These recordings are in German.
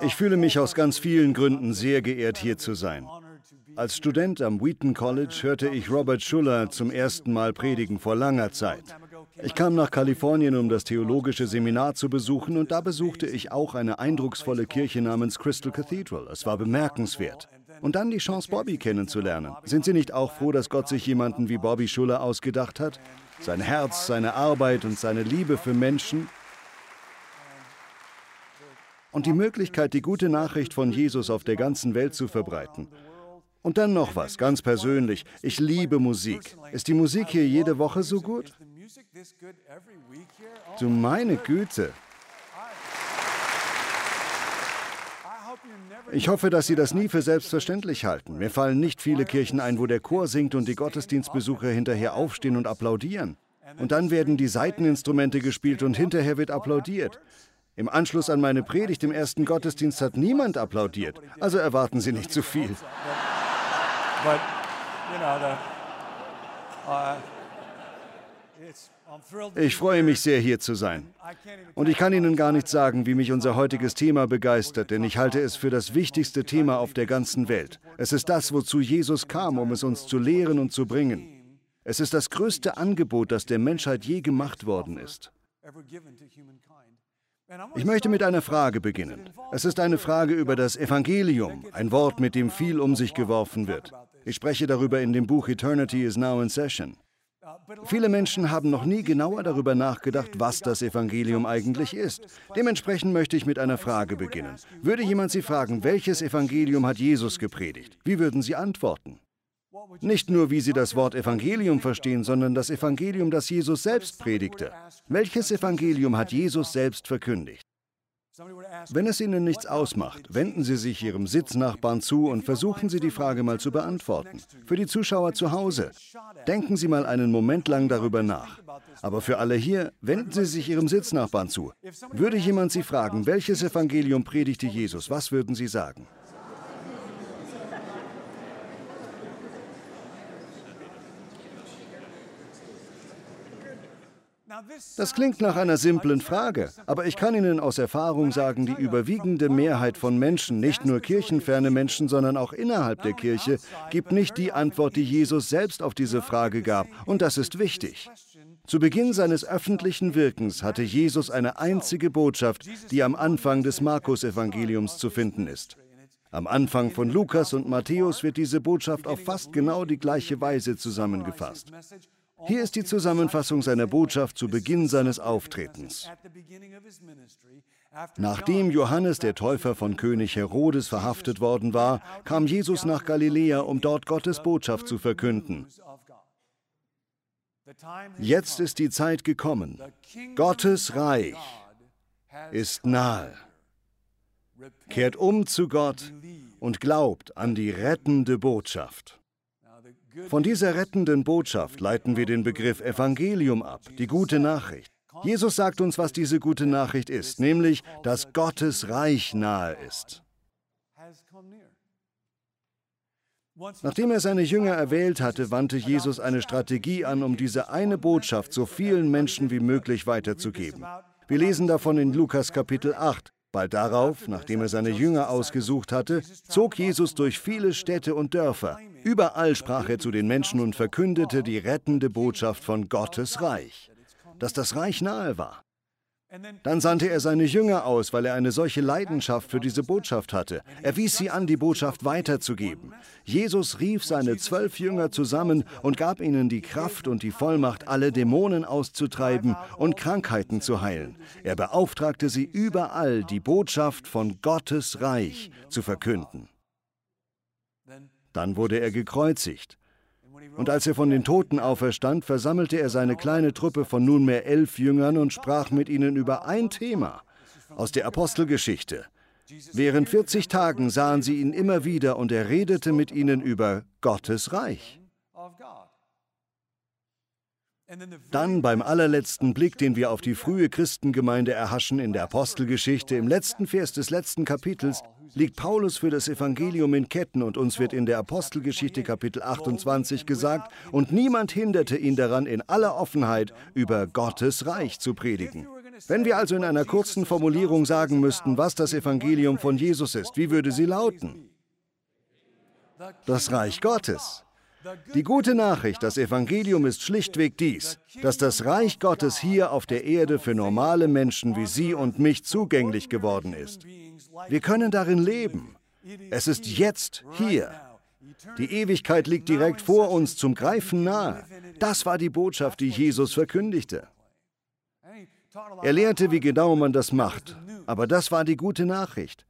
Ich fühle mich aus ganz vielen Gründen sehr geehrt, hier zu sein. Als Student am Wheaton College hörte ich Robert Schuller zum ersten Mal predigen vor langer Zeit. Ich kam nach Kalifornien, um das theologische Seminar zu besuchen, und da besuchte ich auch eine eindrucksvolle Kirche namens Crystal Cathedral. Es war bemerkenswert. Und dann die Chance, Bobby kennenzulernen. Sind Sie nicht auch froh, dass Gott sich jemanden wie Bobby Schuller ausgedacht hat? Sein Herz, seine Arbeit und seine Liebe für Menschen und die Möglichkeit, die gute Nachricht von Jesus auf der ganzen Welt zu verbreiten. Und dann noch was, ganz persönlich. Ich liebe Musik. Ist die Musik hier jede Woche so gut? Du meine Güte. Ich hoffe, dass Sie das nie für selbstverständlich halten. Mir fallen nicht viele Kirchen ein, wo der Chor singt und die Gottesdienstbesucher hinterher aufstehen und applaudieren. Und dann werden die Seiteninstrumente gespielt und hinterher wird applaudiert. Im Anschluss an meine Predigt im ersten Gottesdienst hat niemand applaudiert. Also erwarten Sie nicht zu viel. Uh, ich freue mich sehr, hier zu sein. Und ich kann Ihnen gar nicht sagen, wie mich unser heutiges Thema begeistert, denn ich halte es für das wichtigste Thema auf der ganzen Welt. Es ist das, wozu Jesus kam, um es uns zu lehren und zu bringen. Es ist das größte Angebot, das der Menschheit je gemacht worden ist. Ich möchte mit einer Frage beginnen. Es ist eine Frage über das Evangelium, ein Wort, mit dem viel um sich geworfen wird. Ich spreche darüber in dem Buch Eternity is Now in Session. Viele Menschen haben noch nie genauer darüber nachgedacht, was das Evangelium eigentlich ist. Dementsprechend möchte ich mit einer Frage beginnen. Würde jemand Sie fragen, welches Evangelium hat Jesus gepredigt? Wie würden Sie antworten? Nicht nur, wie Sie das Wort Evangelium verstehen, sondern das Evangelium, das Jesus selbst predigte. Welches Evangelium hat Jesus selbst verkündigt? Wenn es Ihnen nichts ausmacht, wenden Sie sich Ihrem Sitznachbarn zu und versuchen Sie die Frage mal zu beantworten. Für die Zuschauer zu Hause, denken Sie mal einen Moment lang darüber nach. Aber für alle hier, wenden Sie sich Ihrem Sitznachbarn zu. Würde jemand Sie fragen, welches Evangelium predigte Jesus, was würden Sie sagen? Das klingt nach einer simplen Frage, aber ich kann Ihnen aus Erfahrung sagen, die überwiegende Mehrheit von Menschen, nicht nur kirchenferne Menschen, sondern auch innerhalb der Kirche, gibt nicht die Antwort, die Jesus selbst auf diese Frage gab. Und das ist wichtig. Zu Beginn seines öffentlichen Wirkens hatte Jesus eine einzige Botschaft, die am Anfang des Markus-Evangeliums zu finden ist. Am Anfang von Lukas und Matthäus wird diese Botschaft auf fast genau die gleiche Weise zusammengefasst. Hier ist die Zusammenfassung seiner Botschaft zu Beginn seines Auftretens. Nachdem Johannes der Täufer von König Herodes verhaftet worden war, kam Jesus nach Galiläa, um dort Gottes Botschaft zu verkünden. Jetzt ist die Zeit gekommen. Gottes Reich ist nahe. Kehrt um zu Gott und glaubt an die rettende Botschaft. Von dieser rettenden Botschaft leiten wir den Begriff Evangelium ab, die gute Nachricht. Jesus sagt uns, was diese gute Nachricht ist, nämlich, dass Gottes Reich nahe ist. Nachdem er seine Jünger erwählt hatte, wandte Jesus eine Strategie an, um diese eine Botschaft so vielen Menschen wie möglich weiterzugeben. Wir lesen davon in Lukas Kapitel 8. Bald darauf, nachdem er seine Jünger ausgesucht hatte, zog Jesus durch viele Städte und Dörfer. Überall sprach er zu den Menschen und verkündete die rettende Botschaft von Gottes Reich, dass das Reich nahe war. Dann sandte er seine Jünger aus, weil er eine solche Leidenschaft für diese Botschaft hatte. Er wies sie an, die Botschaft weiterzugeben. Jesus rief seine zwölf Jünger zusammen und gab ihnen die Kraft und die Vollmacht, alle Dämonen auszutreiben und Krankheiten zu heilen. Er beauftragte sie überall, die Botschaft von Gottes Reich zu verkünden. Dann wurde er gekreuzigt. Und als er von den Toten auferstand, versammelte er seine kleine Truppe von nunmehr elf Jüngern und sprach mit ihnen über ein Thema aus der Apostelgeschichte. Während 40 Tagen sahen sie ihn immer wieder und er redete mit ihnen über Gottes Reich. Dann beim allerletzten Blick, den wir auf die frühe Christengemeinde erhaschen in der Apostelgeschichte, im letzten Vers des letzten Kapitels, liegt Paulus für das Evangelium in Ketten und uns wird in der Apostelgeschichte Kapitel 28 gesagt, und niemand hinderte ihn daran, in aller Offenheit über Gottes Reich zu predigen. Wenn wir also in einer kurzen Formulierung sagen müssten, was das Evangelium von Jesus ist, wie würde sie lauten? Das Reich Gottes. Die gute Nachricht, das Evangelium ist schlichtweg dies, dass das Reich Gottes hier auf der Erde für normale Menschen wie Sie und mich zugänglich geworden ist. Wir können darin leben. Es ist jetzt hier. Die Ewigkeit liegt direkt vor uns zum Greifen nahe. Das war die Botschaft, die Jesus verkündigte. Er lehrte, wie genau man das macht, aber das war die gute Nachricht.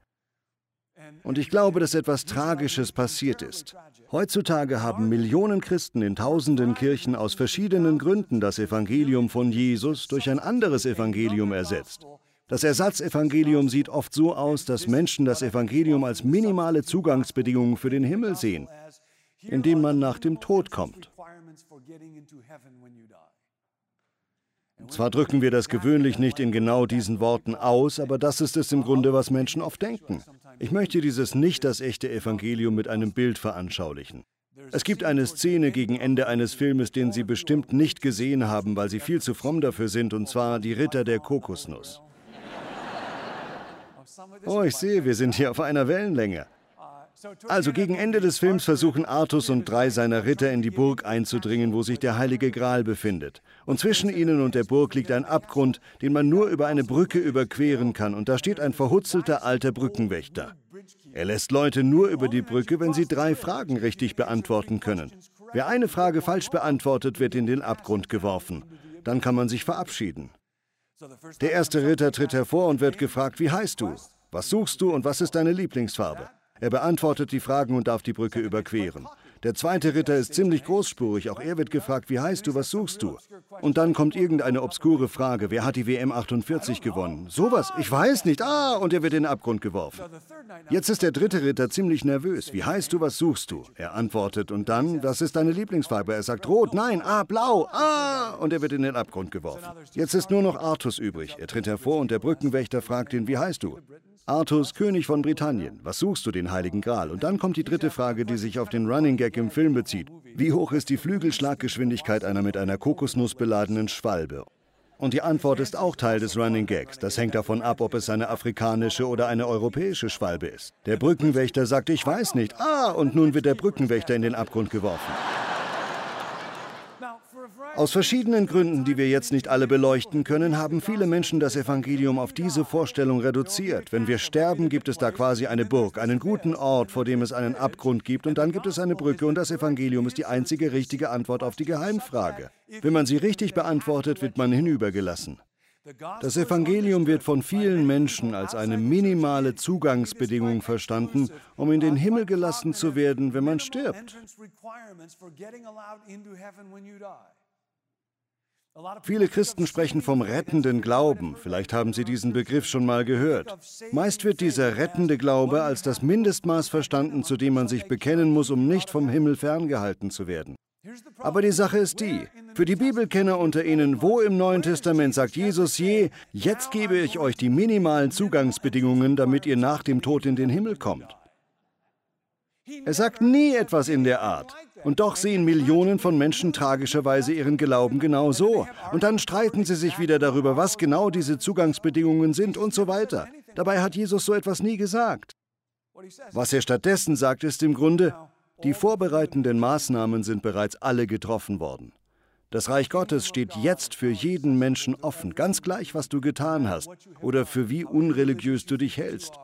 Und ich glaube, dass etwas Tragisches passiert ist. Heutzutage haben Millionen Christen in tausenden Kirchen aus verschiedenen Gründen das Evangelium von Jesus durch ein anderes Evangelium ersetzt. Das Ersatzevangelium sieht oft so aus, dass Menschen das Evangelium als minimale Zugangsbedingung für den Himmel sehen, indem man nach dem Tod kommt. Zwar drücken wir das gewöhnlich nicht in genau diesen Worten aus, aber das ist es im Grunde, was Menschen oft denken. Ich möchte dieses nicht das echte Evangelium mit einem Bild veranschaulichen. Es gibt eine Szene gegen Ende eines Filmes, den Sie bestimmt nicht gesehen haben, weil Sie viel zu fromm dafür sind, und zwar die Ritter der Kokosnuss. Oh, ich sehe, wir sind hier auf einer Wellenlänge. Also gegen Ende des Films versuchen Artus und drei seiner Ritter in die Burg einzudringen, wo sich der heilige Gral befindet. Und zwischen ihnen und der Burg liegt ein Abgrund, den man nur über eine Brücke überqueren kann, und da steht ein verhutzelter alter Brückenwächter. Er lässt Leute nur über die Brücke, wenn sie drei Fragen richtig beantworten können. Wer eine Frage falsch beantwortet, wird in den Abgrund geworfen. Dann kann man sich verabschieden. Der erste Ritter tritt hervor und wird gefragt, wie heißt du? Was suchst du und was ist deine Lieblingsfarbe? Er beantwortet die Fragen und darf die Brücke überqueren. Der zweite Ritter ist ziemlich großspurig. Auch er wird gefragt, wie heißt du, was suchst du? Und dann kommt irgendeine obskure Frage, wer hat die WM 48 gewonnen? Sowas, ich weiß nicht. Ah, und er wird in den Abgrund geworfen. Jetzt ist der dritte Ritter ziemlich nervös. Wie heißt du, was suchst du? Er antwortet und dann, was ist deine Lieblingsfarbe? Er sagt rot, nein, ah, blau, ah, und er wird in den Abgrund geworfen. Jetzt ist nur noch Artus übrig. Er tritt hervor und der Brückenwächter fragt ihn, wie heißt du? Artus, König von Britannien, was suchst du den Heiligen Gral? Und dann kommt die dritte Frage, die sich auf den Running Gag im Film bezieht. Wie hoch ist die Flügelschlaggeschwindigkeit einer mit einer Kokosnuss beladenen Schwalbe? Und die Antwort ist auch Teil des Running Gags. Das hängt davon ab, ob es eine afrikanische oder eine europäische Schwalbe ist. Der Brückenwächter sagt, ich weiß nicht. Ah, und nun wird der Brückenwächter in den Abgrund geworfen. Aus verschiedenen Gründen, die wir jetzt nicht alle beleuchten können, haben viele Menschen das Evangelium auf diese Vorstellung reduziert. Wenn wir sterben, gibt es da quasi eine Burg, einen guten Ort, vor dem es einen Abgrund gibt, und dann gibt es eine Brücke, und das Evangelium ist die einzige richtige Antwort auf die Geheimfrage. Wenn man sie richtig beantwortet, wird man hinübergelassen. Das Evangelium wird von vielen Menschen als eine minimale Zugangsbedingung verstanden, um in den Himmel gelassen zu werden, wenn man stirbt. Viele Christen sprechen vom rettenden Glauben. Vielleicht haben Sie diesen Begriff schon mal gehört. Meist wird dieser rettende Glaube als das Mindestmaß verstanden, zu dem man sich bekennen muss, um nicht vom Himmel ferngehalten zu werden. Aber die Sache ist die, für die Bibelkenner unter Ihnen, wo im Neuen Testament sagt Jesus je, jetzt gebe ich euch die minimalen Zugangsbedingungen, damit ihr nach dem Tod in den Himmel kommt. Er sagt nie etwas in der Art. Und doch sehen Millionen von Menschen tragischerweise ihren Glauben genau so. Und dann streiten sie sich wieder darüber, was genau diese Zugangsbedingungen sind und so weiter. Dabei hat Jesus so etwas nie gesagt. Was er stattdessen sagt, ist im Grunde, die vorbereitenden Maßnahmen sind bereits alle getroffen worden. Das Reich Gottes steht jetzt für jeden Menschen offen, ganz gleich, was du getan hast oder für wie unreligiös du dich hältst.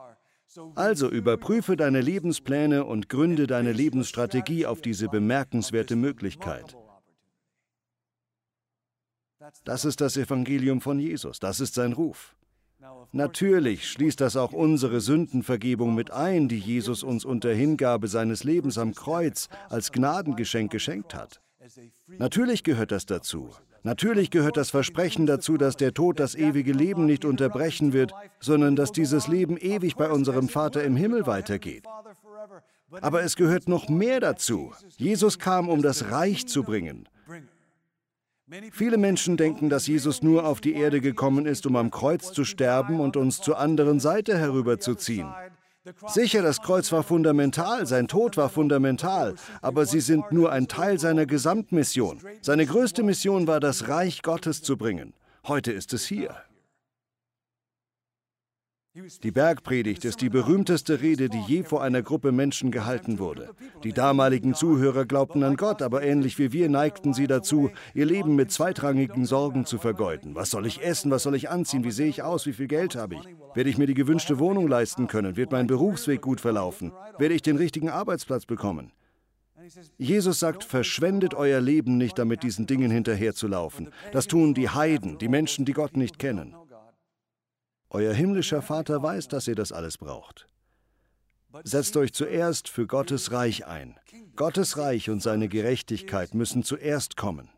Also überprüfe deine Lebenspläne und gründe deine Lebensstrategie auf diese bemerkenswerte Möglichkeit. Das ist das Evangelium von Jesus, das ist sein Ruf. Natürlich schließt das auch unsere Sündenvergebung mit ein, die Jesus uns unter Hingabe seines Lebens am Kreuz als Gnadengeschenk geschenkt hat. Natürlich gehört das dazu. Natürlich gehört das Versprechen dazu, dass der Tod das ewige Leben nicht unterbrechen wird, sondern dass dieses Leben ewig bei unserem Vater im Himmel weitergeht. Aber es gehört noch mehr dazu. Jesus kam, um das Reich zu bringen. Viele Menschen denken, dass Jesus nur auf die Erde gekommen ist, um am Kreuz zu sterben und uns zur anderen Seite herüberzuziehen. Sicher, das Kreuz war fundamental, sein Tod war fundamental, aber sie sind nur ein Teil seiner Gesamtmission. Seine größte Mission war, das Reich Gottes zu bringen. Heute ist es hier. Die Bergpredigt ist die berühmteste Rede, die je vor einer Gruppe Menschen gehalten wurde. Die damaligen Zuhörer glaubten an Gott, aber ähnlich wie wir neigten sie dazu, ihr Leben mit zweitrangigen Sorgen zu vergeuden. Was soll ich essen? Was soll ich anziehen? Wie sehe ich aus? Wie viel Geld habe ich? Werde ich mir die gewünschte Wohnung leisten können? Wird mein Berufsweg gut verlaufen? Werde ich den richtigen Arbeitsplatz bekommen? Jesus sagt, verschwendet euer Leben nicht damit, diesen Dingen hinterherzulaufen. Das tun die Heiden, die Menschen, die Gott nicht kennen. Euer himmlischer Vater weiß, dass ihr das alles braucht. Setzt euch zuerst für Gottes Reich ein. Gottes Reich und seine Gerechtigkeit müssen zuerst kommen.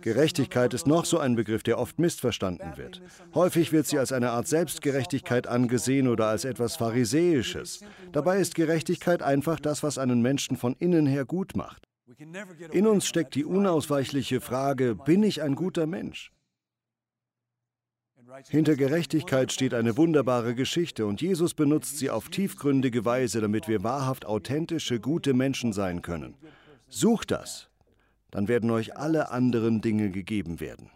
Gerechtigkeit ist noch so ein Begriff, der oft missverstanden wird. Häufig wird sie als eine Art Selbstgerechtigkeit angesehen oder als etwas Pharisäisches. Dabei ist Gerechtigkeit einfach das, was einen Menschen von innen her gut macht. In uns steckt die unausweichliche Frage, bin ich ein guter Mensch? Hinter Gerechtigkeit steht eine wunderbare Geschichte und Jesus benutzt sie auf tiefgründige Weise, damit wir wahrhaft authentische, gute Menschen sein können. Sucht das, dann werden euch alle anderen Dinge gegeben werden.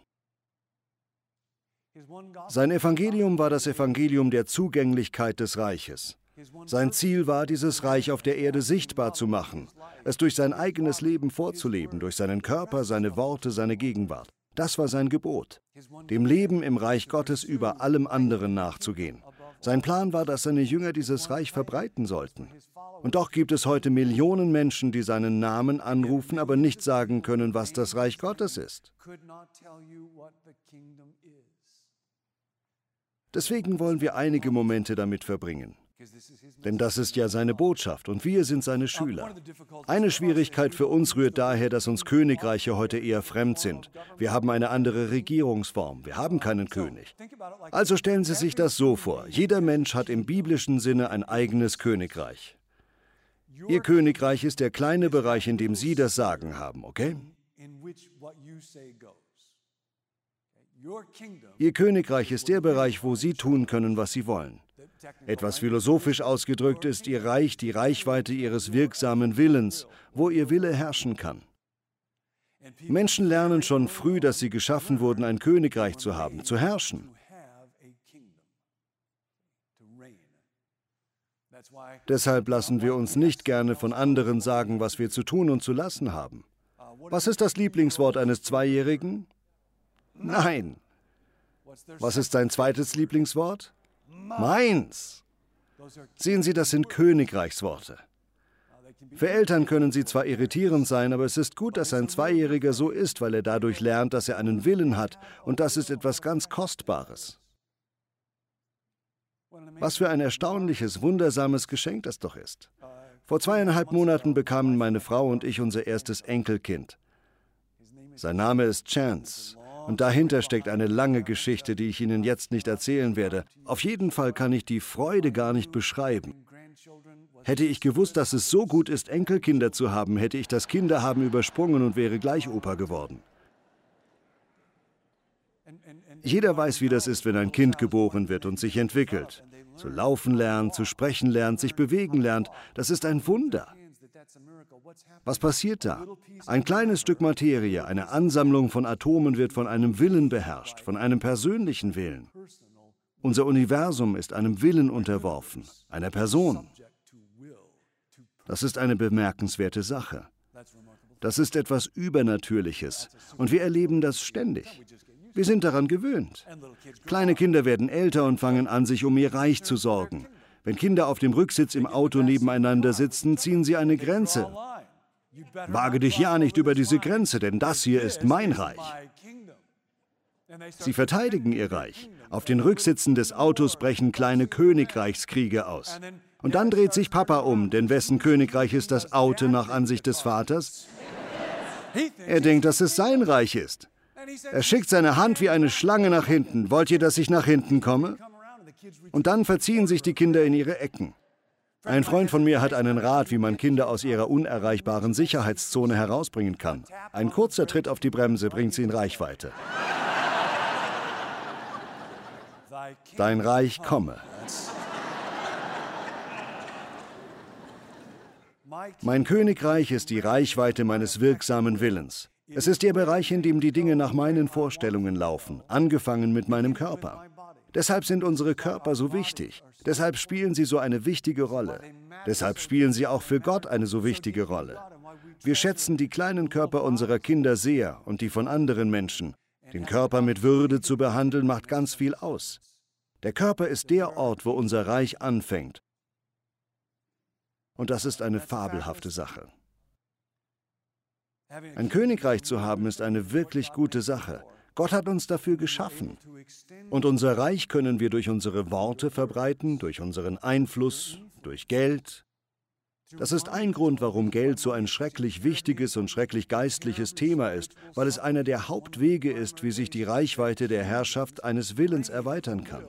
Sein Evangelium war das Evangelium der Zugänglichkeit des Reiches. Sein Ziel war, dieses Reich auf der Erde sichtbar zu machen, es durch sein eigenes Leben vorzuleben, durch seinen Körper, seine Worte, seine Gegenwart. Das war sein Gebot, dem Leben im Reich Gottes über allem anderen nachzugehen. Sein Plan war, dass seine Jünger dieses Reich verbreiten sollten. Und doch gibt es heute Millionen Menschen, die seinen Namen anrufen, aber nicht sagen können, was das Reich Gottes ist. Deswegen wollen wir einige Momente damit verbringen. Denn das ist ja seine Botschaft und wir sind seine Schüler. Eine Schwierigkeit für uns rührt daher, dass uns Königreiche heute eher fremd sind. Wir haben eine andere Regierungsform, wir haben keinen König. Also stellen Sie sich das so vor, jeder Mensch hat im biblischen Sinne ein eigenes Königreich. Ihr Königreich ist der kleine Bereich, in dem Sie das Sagen haben, okay? Ihr Königreich ist der Bereich, wo Sie tun können, was Sie wollen. Etwas philosophisch ausgedrückt ist Ihr Reich die Reichweite Ihres wirksamen Willens, wo Ihr Wille herrschen kann. Menschen lernen schon früh, dass sie geschaffen wurden, ein Königreich zu haben, zu herrschen. Deshalb lassen wir uns nicht gerne von anderen sagen, was wir zu tun und zu lassen haben. Was ist das Lieblingswort eines Zweijährigen? Nein. Was ist sein zweites Lieblingswort? Meins. Sehen Sie, das sind Königreichsworte. Für Eltern können sie zwar irritierend sein, aber es ist gut, dass ein Zweijähriger so ist, weil er dadurch lernt, dass er einen Willen hat, und das ist etwas ganz Kostbares. Was für ein erstaunliches, wundersames Geschenk das doch ist. Vor zweieinhalb Monaten bekamen meine Frau und ich unser erstes Enkelkind. Sein Name ist Chance. Und dahinter steckt eine lange Geschichte, die ich Ihnen jetzt nicht erzählen werde. Auf jeden Fall kann ich die Freude gar nicht beschreiben. Hätte ich gewusst, dass es so gut ist, Enkelkinder zu haben, hätte ich das Kinderhaben übersprungen und wäre gleich Opa geworden. Jeder weiß, wie das ist, wenn ein Kind geboren wird und sich entwickelt. Zu laufen lernt, zu sprechen lernt, sich bewegen lernt. Das ist ein Wunder. Was passiert da? Ein kleines Stück Materie, eine Ansammlung von Atomen wird von einem Willen beherrscht, von einem persönlichen Willen. Unser Universum ist einem Willen unterworfen, einer Person. Das ist eine bemerkenswerte Sache. Das ist etwas Übernatürliches und wir erleben das ständig. Wir sind daran gewöhnt. Kleine Kinder werden älter und fangen an, sich um ihr Reich zu sorgen. Wenn Kinder auf dem Rücksitz im Auto nebeneinander sitzen, ziehen sie eine Grenze. Wage dich ja nicht über diese Grenze, denn das hier ist mein Reich. Sie verteidigen ihr Reich. Auf den Rücksitzen des Autos brechen kleine Königreichskriege aus. Und dann dreht sich Papa um, denn wessen Königreich ist das Auto nach Ansicht des Vaters? Er denkt, dass es sein Reich ist. Er schickt seine Hand wie eine Schlange nach hinten. Wollt ihr, dass ich nach hinten komme? Und dann verziehen sich die Kinder in ihre Ecken. Ein Freund von mir hat einen Rat, wie man Kinder aus ihrer unerreichbaren Sicherheitszone herausbringen kann. Ein kurzer Tritt auf die Bremse bringt sie in Reichweite. Dein Reich komme. Mein Königreich ist die Reichweite meines wirksamen Willens. Es ist der Bereich, in dem die Dinge nach meinen Vorstellungen laufen, angefangen mit meinem Körper. Deshalb sind unsere Körper so wichtig. Deshalb spielen sie so eine wichtige Rolle. Deshalb spielen sie auch für Gott eine so wichtige Rolle. Wir schätzen die kleinen Körper unserer Kinder sehr und die von anderen Menschen. Den Körper mit Würde zu behandeln, macht ganz viel aus. Der Körper ist der Ort, wo unser Reich anfängt. Und das ist eine fabelhafte Sache. Ein Königreich zu haben, ist eine wirklich gute Sache. Gott hat uns dafür geschaffen. Und unser Reich können wir durch unsere Worte verbreiten, durch unseren Einfluss, durch Geld. Das ist ein Grund, warum Geld so ein schrecklich wichtiges und schrecklich geistliches Thema ist, weil es einer der Hauptwege ist, wie sich die Reichweite der Herrschaft eines Willens erweitern kann.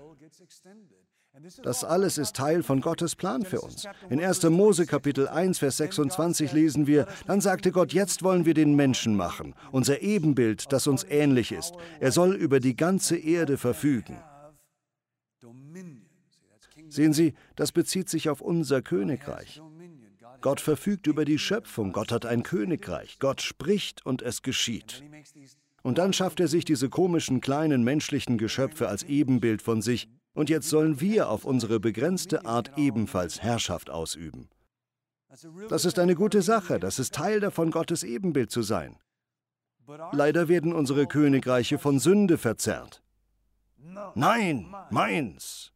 Das alles ist Teil von Gottes Plan für uns. In 1. Mose Kapitel 1, Vers 26 lesen wir, dann sagte Gott, jetzt wollen wir den Menschen machen, unser Ebenbild, das uns ähnlich ist. Er soll über die ganze Erde verfügen. Sehen Sie, das bezieht sich auf unser Königreich. Gott verfügt über die Schöpfung, Gott hat ein Königreich, Gott spricht und es geschieht. Und dann schafft er sich diese komischen kleinen menschlichen Geschöpfe als Ebenbild von sich und jetzt sollen wir auf unsere begrenzte Art ebenfalls Herrschaft ausüben. Das ist eine gute Sache, das ist Teil davon, Gottes Ebenbild zu sein. Leider werden unsere Königreiche von Sünde verzerrt. Nein, meins.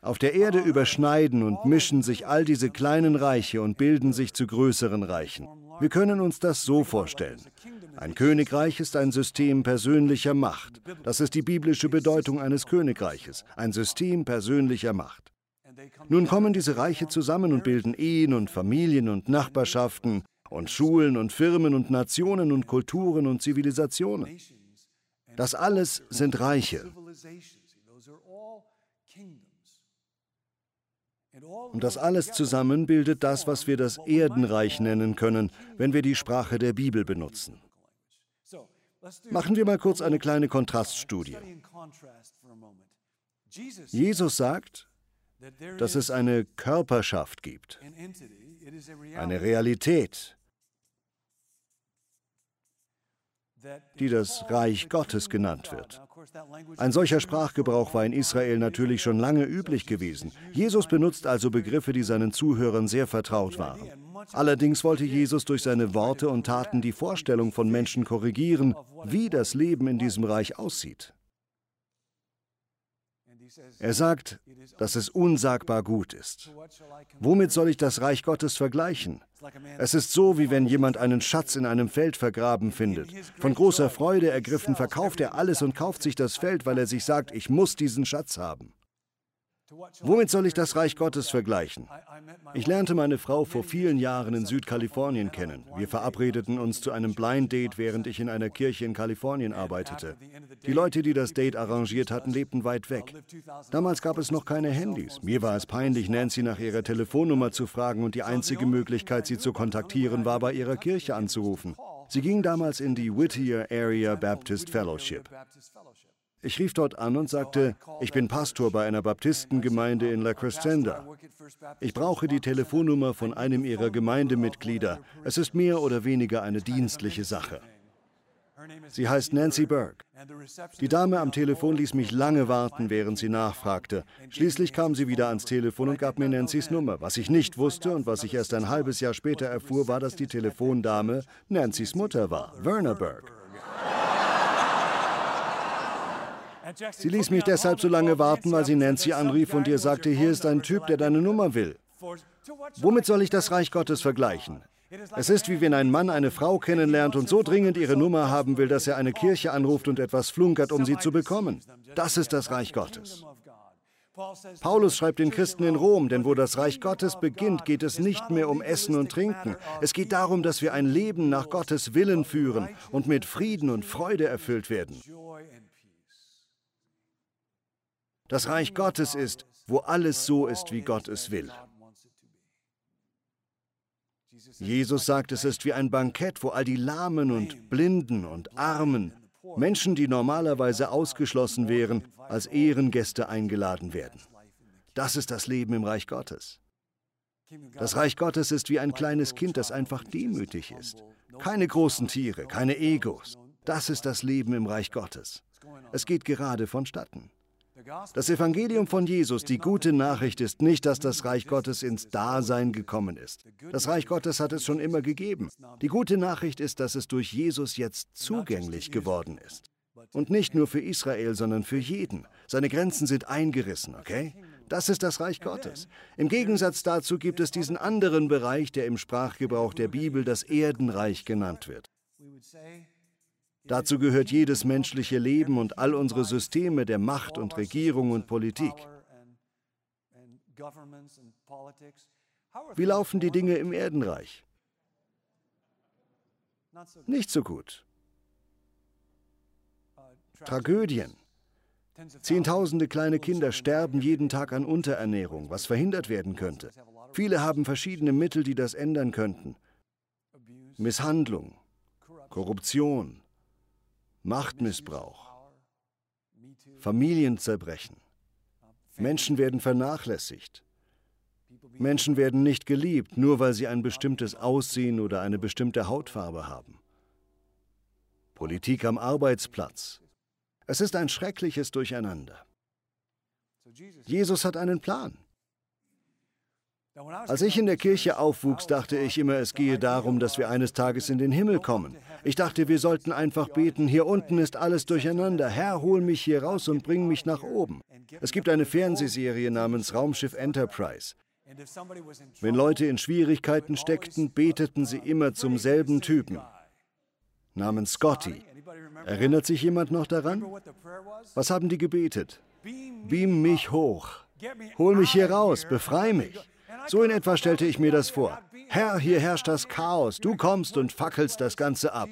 Auf der Erde überschneiden und mischen sich all diese kleinen Reiche und bilden sich zu größeren Reichen. Wir können uns das so vorstellen. Ein Königreich ist ein System persönlicher Macht. Das ist die biblische Bedeutung eines Königreiches, ein System persönlicher Macht. Nun kommen diese Reiche zusammen und bilden Ehen und Familien und Nachbarschaften und Schulen und Firmen und Nationen und Kulturen und Zivilisationen. Das alles sind Reiche. Und das alles zusammen bildet das, was wir das Erdenreich nennen können, wenn wir die Sprache der Bibel benutzen. Machen wir mal kurz eine kleine Kontraststudie. Jesus sagt, dass es eine Körperschaft gibt, eine Realität, die das Reich Gottes genannt wird. Ein solcher Sprachgebrauch war in Israel natürlich schon lange üblich gewesen. Jesus benutzt also Begriffe, die seinen Zuhörern sehr vertraut waren. Allerdings wollte Jesus durch seine Worte und Taten die Vorstellung von Menschen korrigieren, wie das Leben in diesem Reich aussieht. Er sagt, dass es unsagbar gut ist. Womit soll ich das Reich Gottes vergleichen? Es ist so, wie wenn jemand einen Schatz in einem Feld vergraben findet. Von großer Freude ergriffen verkauft er alles und kauft sich das Feld, weil er sich sagt, ich muss diesen Schatz haben. Womit soll ich das Reich Gottes vergleichen? Ich lernte meine Frau vor vielen Jahren in Südkalifornien kennen. Wir verabredeten uns zu einem Blind Date, während ich in einer Kirche in Kalifornien arbeitete. Die Leute, die das Date arrangiert hatten, lebten weit weg. Damals gab es noch keine Handys. Mir war es peinlich, Nancy nach ihrer Telefonnummer zu fragen und die einzige Möglichkeit, sie zu kontaktieren, war bei ihrer Kirche anzurufen. Sie ging damals in die Whittier Area Baptist Fellowship. Ich rief dort an und sagte, ich bin Pastor bei einer Baptistengemeinde in La Crescenda. Ich brauche die Telefonnummer von einem ihrer Gemeindemitglieder. Es ist mehr oder weniger eine dienstliche Sache. Sie heißt Nancy Burke. Die Dame am Telefon ließ mich lange warten, während sie nachfragte. Schließlich kam sie wieder ans Telefon und gab mir Nancy's Nummer. Was ich nicht wusste und was ich erst ein halbes Jahr später erfuhr, war, dass die Telefondame Nancy's Mutter war, Werner Burke. Sie ließ mich deshalb so lange warten, weil sie Nancy anrief und ihr sagte, hier ist ein Typ, der deine Nummer will. Womit soll ich das Reich Gottes vergleichen? Es ist wie wenn ein Mann eine Frau kennenlernt und so dringend ihre Nummer haben will, dass er eine Kirche anruft und etwas flunkert, um sie zu bekommen. Das ist das Reich Gottes. Paulus schreibt den Christen in Rom, denn wo das Reich Gottes beginnt, geht es nicht mehr um Essen und Trinken. Es geht darum, dass wir ein Leben nach Gottes Willen führen und mit Frieden und Freude erfüllt werden. Das Reich Gottes ist, wo alles so ist, wie Gott es will. Jesus sagt, es ist wie ein Bankett, wo all die Lahmen und Blinden und Armen, Menschen, die normalerweise ausgeschlossen wären, als Ehrengäste eingeladen werden. Das ist das Leben im Reich Gottes. Das Reich Gottes ist wie ein kleines Kind, das einfach demütig ist. Keine großen Tiere, keine Egos. Das ist das Leben im Reich Gottes. Es geht gerade vonstatten. Das Evangelium von Jesus, die gute Nachricht ist nicht, dass das Reich Gottes ins Dasein gekommen ist. Das Reich Gottes hat es schon immer gegeben. Die gute Nachricht ist, dass es durch Jesus jetzt zugänglich geworden ist. Und nicht nur für Israel, sondern für jeden. Seine Grenzen sind eingerissen, okay? Das ist das Reich Gottes. Im Gegensatz dazu gibt es diesen anderen Bereich, der im Sprachgebrauch der Bibel das Erdenreich genannt wird. Dazu gehört jedes menschliche Leben und all unsere Systeme der Macht und Regierung und Politik. Wie laufen die Dinge im Erdenreich? Nicht so gut. Tragödien. Zehntausende kleine Kinder sterben jeden Tag an Unterernährung, was verhindert werden könnte. Viele haben verschiedene Mittel, die das ändern könnten. Misshandlung, Korruption, Machtmissbrauch, Familienzerbrechen. Menschen werden vernachlässigt. Menschen werden nicht geliebt, nur weil sie ein bestimmtes Aussehen oder eine bestimmte Hautfarbe haben. Politik am Arbeitsplatz. Es ist ein schreckliches Durcheinander. Jesus hat einen Plan. Als ich in der Kirche aufwuchs, dachte ich immer, es gehe darum, dass wir eines Tages in den Himmel kommen. Ich dachte, wir sollten einfach beten, hier unten ist alles durcheinander. Herr, hol mich hier raus und bring mich nach oben. Es gibt eine Fernsehserie namens Raumschiff Enterprise. Wenn Leute in Schwierigkeiten steckten, beteten sie immer zum selben Typen, namens Scotty. Erinnert sich jemand noch daran? Was haben die gebetet? Beam mich hoch. Hol mich hier raus, befrei mich. So in etwa stellte ich mir das vor. Herr, hier herrscht das Chaos, du kommst und fackelst das Ganze ab.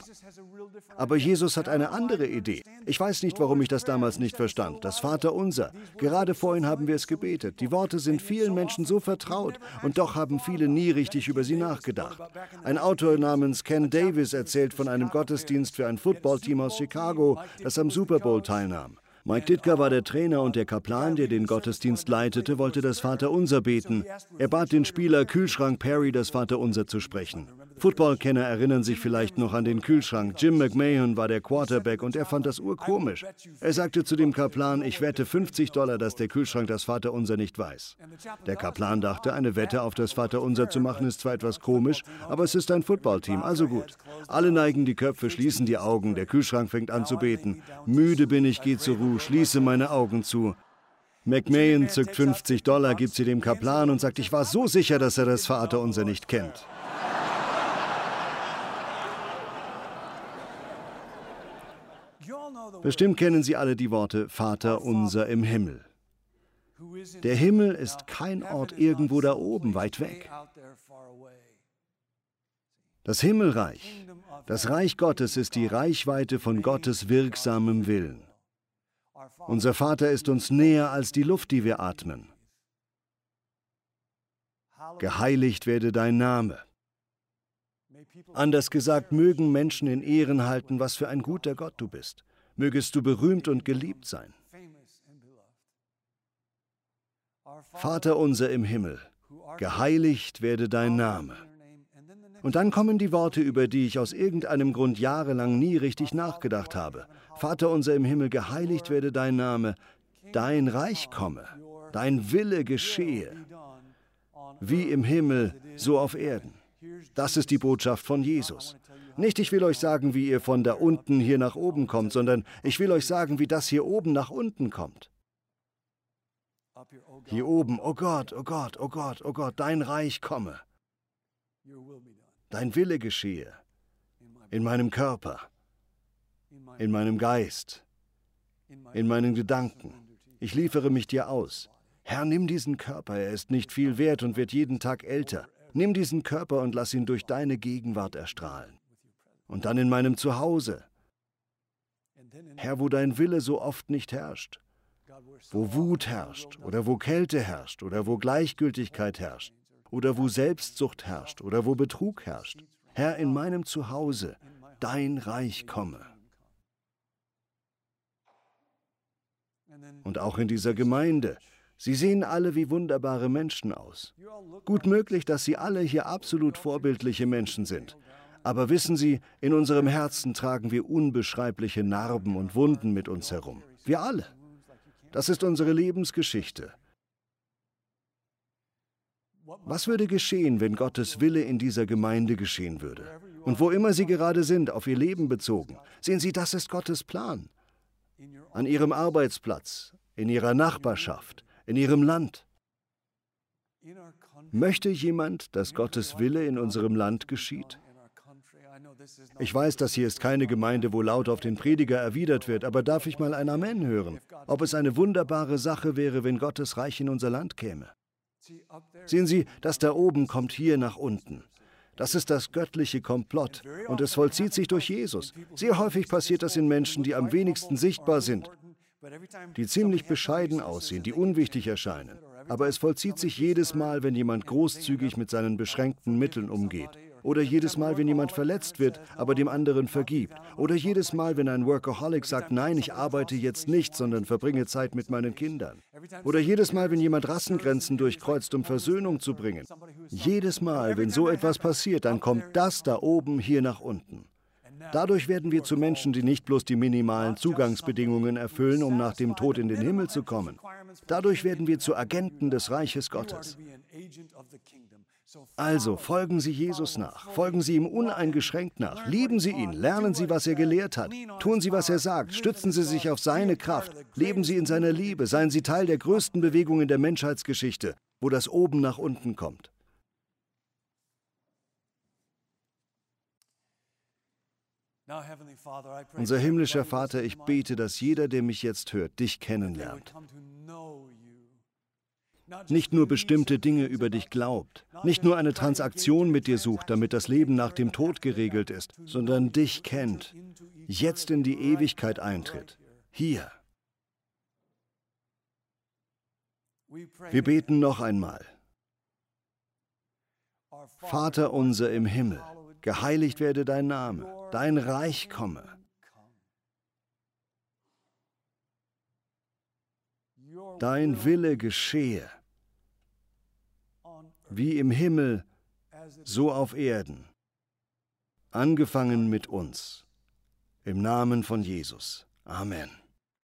Aber Jesus hat eine andere Idee. Ich weiß nicht, warum ich das damals nicht verstand. Das Vaterunser. Gerade vorhin haben wir es gebetet. Die Worte sind vielen Menschen so vertraut und doch haben viele nie richtig über sie nachgedacht. Ein Autor namens Ken Davis erzählt von einem Gottesdienst für ein Footballteam aus Chicago, das am Super Bowl teilnahm. Mike Ditka war der Trainer und der Kaplan, der den Gottesdienst leitete, wollte das Vaterunser beten. Er bat den Spieler Kühlschrank Perry, das Vaterunser zu sprechen. Footballkenner erinnern sich vielleicht noch an den Kühlschrank. Jim McMahon war der Quarterback und er fand das urkomisch. Er sagte zu dem Kaplan, ich wette 50 Dollar, dass der Kühlschrank das Vaterunser nicht weiß. Der Kaplan dachte, eine Wette auf das Vaterunser zu machen ist zwar etwas komisch, aber es ist ein Footballteam, also gut. Alle neigen die Köpfe, schließen die Augen, der Kühlschrank fängt an zu beten. Müde bin ich, geh zur Ruhe, schließe meine Augen zu. McMahon zückt 50 Dollar, gibt sie dem Kaplan und sagt, ich war so sicher, dass er das Vaterunser nicht kennt. Bestimmt kennen Sie alle die Worte Vater unser im Himmel. Der Himmel ist kein Ort irgendwo da oben, weit weg. Das Himmelreich, das Reich Gottes ist die Reichweite von Gottes wirksamem Willen. Unser Vater ist uns näher als die Luft, die wir atmen. Geheiligt werde dein Name. Anders gesagt, mögen Menschen in Ehren halten, was für ein guter Gott du bist mögest du berühmt und geliebt sein. Vater unser im Himmel, geheiligt werde dein Name. Und dann kommen die Worte, über die ich aus irgendeinem Grund jahrelang nie richtig nachgedacht habe. Vater unser im Himmel, geheiligt werde dein Name, dein Reich komme, dein Wille geschehe, wie im Himmel, so auf Erden. Das ist die Botschaft von Jesus. Nicht, ich will euch sagen, wie ihr von da unten hier nach oben kommt, sondern ich will euch sagen, wie das hier oben nach unten kommt. Hier oben, oh Gott, oh Gott, oh Gott, oh Gott, dein Reich komme. Dein Wille geschehe. In meinem Körper, in meinem Geist, in meinen Gedanken. Ich liefere mich dir aus. Herr, nimm diesen Körper, er ist nicht viel wert und wird jeden Tag älter. Nimm diesen Körper und lass ihn durch deine Gegenwart erstrahlen und dann in meinem Zuhause. Herr, wo dein Wille so oft nicht herrscht, wo Wut herrscht oder wo Kälte herrscht oder wo Gleichgültigkeit herrscht oder wo Selbstsucht herrscht oder wo Betrug herrscht. Herr, in meinem Zuhause, dein Reich komme. Und auch in dieser Gemeinde. Sie sehen alle wie wunderbare Menschen aus. Gut möglich, dass Sie alle hier absolut vorbildliche Menschen sind. Aber wissen Sie, in unserem Herzen tragen wir unbeschreibliche Narben und Wunden mit uns herum. Wir alle. Das ist unsere Lebensgeschichte. Was würde geschehen, wenn Gottes Wille in dieser Gemeinde geschehen würde? Und wo immer Sie gerade sind, auf Ihr Leben bezogen, sehen Sie, das ist Gottes Plan. An Ihrem Arbeitsplatz, in Ihrer Nachbarschaft, in Ihrem Land. Möchte jemand, dass Gottes Wille in unserem Land geschieht? Ich weiß, das hier ist keine Gemeinde, wo laut auf den Prediger erwidert wird, aber darf ich mal ein Amen hören? Ob es eine wunderbare Sache wäre, wenn Gottes Reich in unser Land käme? Sehen Sie, das da oben kommt hier nach unten. Das ist das göttliche Komplott und es vollzieht sich durch Jesus. Sehr häufig passiert das in Menschen, die am wenigsten sichtbar sind, die ziemlich bescheiden aussehen, die unwichtig erscheinen. Aber es vollzieht sich jedes Mal, wenn jemand großzügig mit seinen beschränkten Mitteln umgeht. Oder jedes Mal, wenn jemand verletzt wird, aber dem anderen vergibt. Oder jedes Mal, wenn ein Workaholic sagt, nein, ich arbeite jetzt nicht, sondern verbringe Zeit mit meinen Kindern. Oder jedes Mal, wenn jemand Rassengrenzen durchkreuzt, um Versöhnung zu bringen. Jedes Mal, wenn so etwas passiert, dann kommt das da oben hier nach unten. Dadurch werden wir zu Menschen, die nicht bloß die minimalen Zugangsbedingungen erfüllen, um nach dem Tod in den Himmel zu kommen. Dadurch werden wir zu Agenten des Reiches Gottes. Also folgen Sie Jesus nach, folgen Sie ihm uneingeschränkt nach, lieben Sie ihn, lernen Sie, was er gelehrt hat, tun Sie, was er sagt, stützen Sie sich auf seine Kraft, leben Sie in seiner Liebe, seien Sie Teil der größten Bewegung in der Menschheitsgeschichte, wo das oben nach unten kommt. Unser himmlischer Vater, ich bete, dass jeder, der mich jetzt hört, dich kennenlernt nicht nur bestimmte Dinge über dich glaubt, nicht nur eine Transaktion mit dir sucht, damit das Leben nach dem Tod geregelt ist, sondern dich kennt, jetzt in die Ewigkeit eintritt, hier. Wir beten noch einmal. Vater unser im Himmel, geheiligt werde dein Name, dein Reich komme. Dein Wille geschehe wie im Himmel, so auf Erden, angefangen mit uns. Im Namen von Jesus. Amen.